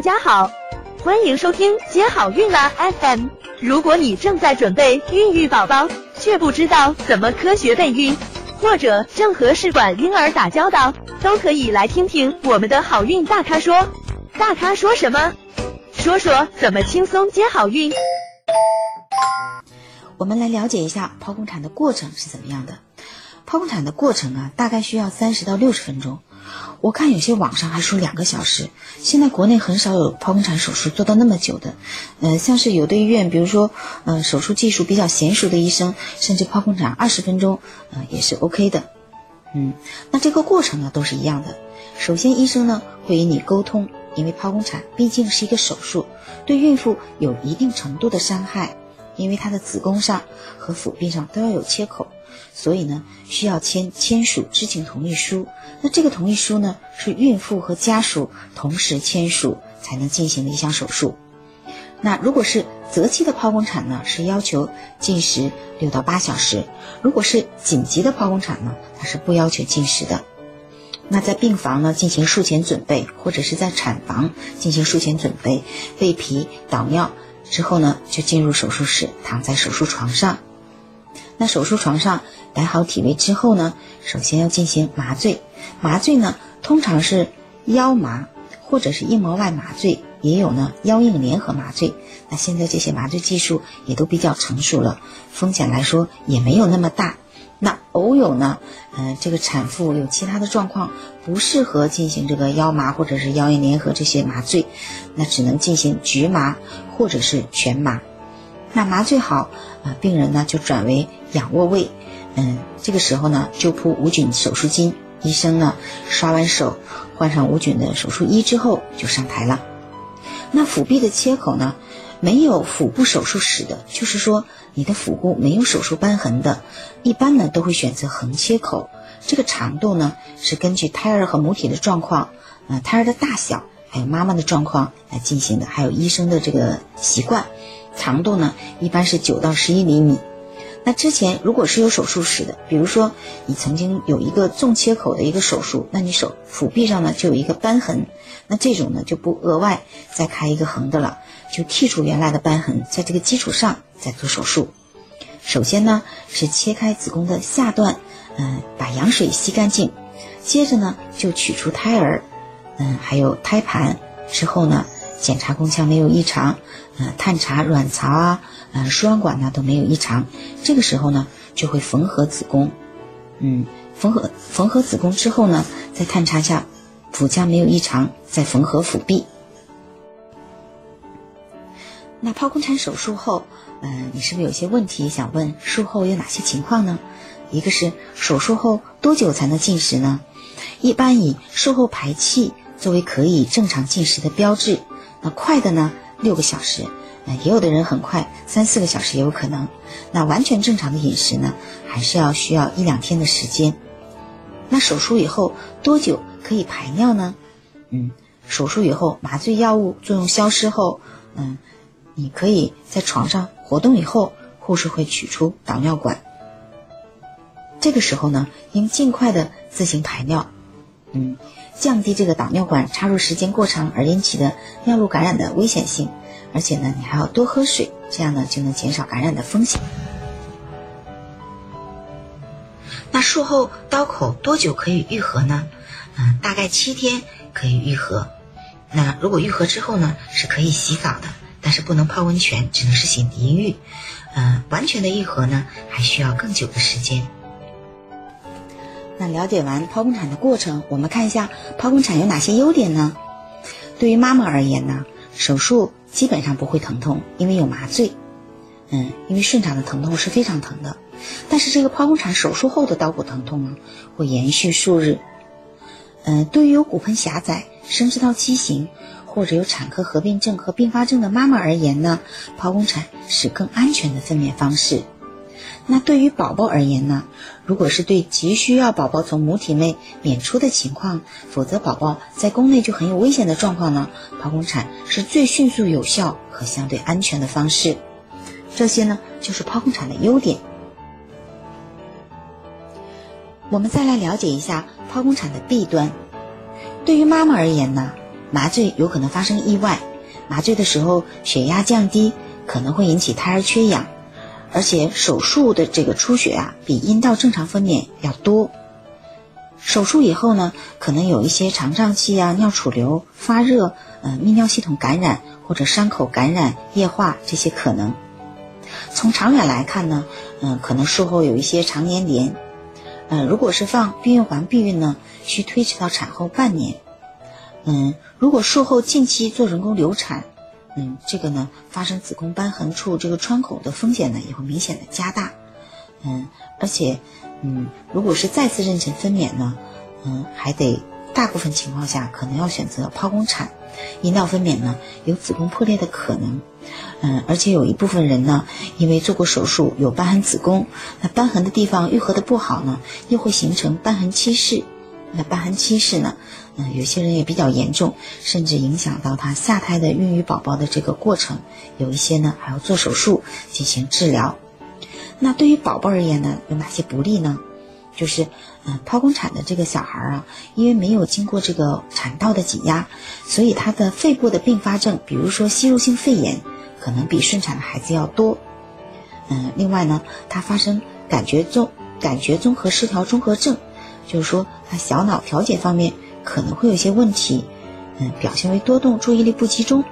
大家好，欢迎收听接好运啦 FM。如果你正在准备孕育宝宝，却不知道怎么科学备孕，或者正和试管婴儿打交道，都可以来听听我们的好运大咖说。大咖说什么？说说怎么轻松接好运。我们来了解一下剖宫产的过程是怎么样的。剖宫产的过程啊，大概需要三十到六十分钟。我看有些网上还说两个小时。现在国内很少有剖宫产手术做到那么久的。呃，像是有的医院，比如说，呃，手术技术比较娴熟的医生，甚至剖宫产二十分钟，呃，也是 OK 的。嗯，那这个过程呢，都是一样的。首先，医生呢会与你沟通，因为剖宫产毕竟是一个手术，对孕妇有一定程度的伤害，因为她的子宫上和腹壁上都要有切口。所以呢，需要签签署知情同意书。那这个同意书呢，是孕妇和家属同时签署才能进行的一项手术。那如果是择期的剖宫产呢，是要求禁食六到八小时；如果是紧急的剖宫产呢，它是不要求禁食的。那在病房呢进行术前准备，或者是在产房进行术前准备，备皮导尿之后呢，就进入手术室，躺在手术床上。那手术床上摆好体位之后呢，首先要进行麻醉。麻醉呢，通常是腰麻或者是硬膜外麻醉，也有呢腰硬联合麻醉。那现在这些麻醉技术也都比较成熟了，风险来说也没有那么大。那偶有呢，呃，这个产妇有其他的状况，不适合进行这个腰麻或者是腰硬联合这些麻醉，那只能进行局麻或者是全麻。那麻醉好，啊，病人呢就转为仰卧位，嗯，这个时候呢就铺无菌手术巾，医生呢刷完手，换上无菌的手术衣之后就上台了。那腹壁的切口呢，没有腹部手术史的，就是说你的腹部没有手术瘢痕的，一般呢都会选择横切口。这个长度呢是根据胎儿和母体的状况，呃，胎儿的大小，还有妈妈的状况来进行的，还有医生的这个习惯。长度呢，一般是九到十一厘米。那之前如果是有手术史的，比如说你曾经有一个纵切口的一个手术，那你手腹壁上呢就有一个瘢痕，那这种呢就不额外再开一个横的了，就剔除原来的瘢痕，在这个基础上再做手术。首先呢是切开子宫的下段，嗯，把羊水吸干净，接着呢就取出胎儿，嗯，还有胎盘，之后呢。检查宫腔没有异常，呃，探查卵巢啊，呃，输卵管呢都没有异常。这个时候呢，就会缝合子宫，嗯，缝合缝合子宫之后呢，再探查一下腹腔没有异常，再缝合腹壁。那剖宫产手术后，嗯，你是不是有些问题想问？术后有哪些情况呢？一个是手术后多久才能进食呢？一般以术后排气作为可以正常进食的标志。那快的呢，六个小时，呃，也有的人很快，三四个小时也有可能。那完全正常的饮食呢，还是要需要一两天的时间。那手术以后多久可以排尿呢？嗯，手术以后麻醉药物作用消失后，嗯，你可以在床上活动以后，护士会取出导尿管。这个时候呢，应尽快的自行排尿，嗯。降低这个导尿管插入时间过长而引起的尿路感染的危险性，而且呢，你还要多喝水，这样呢就能减少感染的风险。那术后刀口多久可以愈合呢？嗯，大概七天可以愈合。那如果愈合之后呢，是可以洗澡的，但是不能泡温泉，只能是洗涤浴。嗯，完全的愈合呢，还需要更久的时间。那了解完剖宫产的过程，我们看一下剖宫产有哪些优点呢？对于妈妈而言呢，手术基本上不会疼痛，因为有麻醉。嗯，因为顺产的疼痛是非常疼的，但是这个剖宫产手术后的刀口疼痛呢，会延续数日。嗯，对于有骨盆狭窄、生殖道畸形或者有产科合并症和并发症的妈妈而言呢，剖宫产是更安全的分娩方式。那对于宝宝而言呢？如果是对急需要宝宝从母体内娩出的情况，否则宝宝在宫内就很有危险的状况呢，剖宫产是最迅速、有效和相对安全的方式。这些呢，就是剖宫产的优点。我们再来了解一下剖宫产的弊端。对于妈妈而言呢，麻醉有可能发生意外，麻醉的时候血压降低，可能会引起胎儿缺氧，而且手术的这个出血啊，比阴道正常分娩要多。手术以后呢，可能有一些肠胀气啊、尿储留、发热、呃泌尿系统感染或者伤口感染、液化这些可能。从长远来看呢，嗯，可能术后有一些肠粘连。嗯，如果是放避孕环避孕呢，需推迟到产后半年。嗯，如果术后近期做人工流产，嗯，这个呢，发生子宫瘢痕处这个穿孔的风险呢，也会明显的加大。嗯，而且，嗯，如果是再次妊娠分娩呢，嗯，还得大部分情况下可能要选择剖宫产。阴道分娩呢，有子宫破裂的可能。嗯，而且有一部分人呢，因为做过手术有瘢痕子宫，那瘢痕的地方愈合的不好呢，又会形成瘢痕期室。那瘢痕期室呢，有些人也比较严重，甚至影响到他下胎的孕育宝宝的这个过程。有一些呢，还要做手术进行治疗。那对于宝宝而言呢，有哪些不利呢？就是，嗯，剖宫产的这个小孩啊，因为没有经过这个产道的挤压，所以他的肺部的并发症，比如说吸入性肺炎。可能比顺产的孩子要多，嗯，另外呢，他发生感觉综感觉综合失调综合症，就是说他小脑调节方面可能会有些问题，嗯，表现为多动、注意力不集中，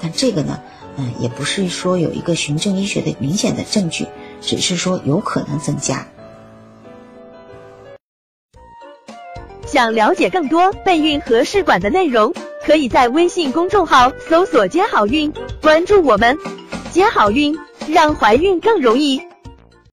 但这个呢，嗯，也不是说有一个循证医学的明显的证据，只是说有可能增加。想了解更多备孕和试管的内容。可以在微信公众号搜索“接好运”，关注我们，接好运，让怀孕更容易。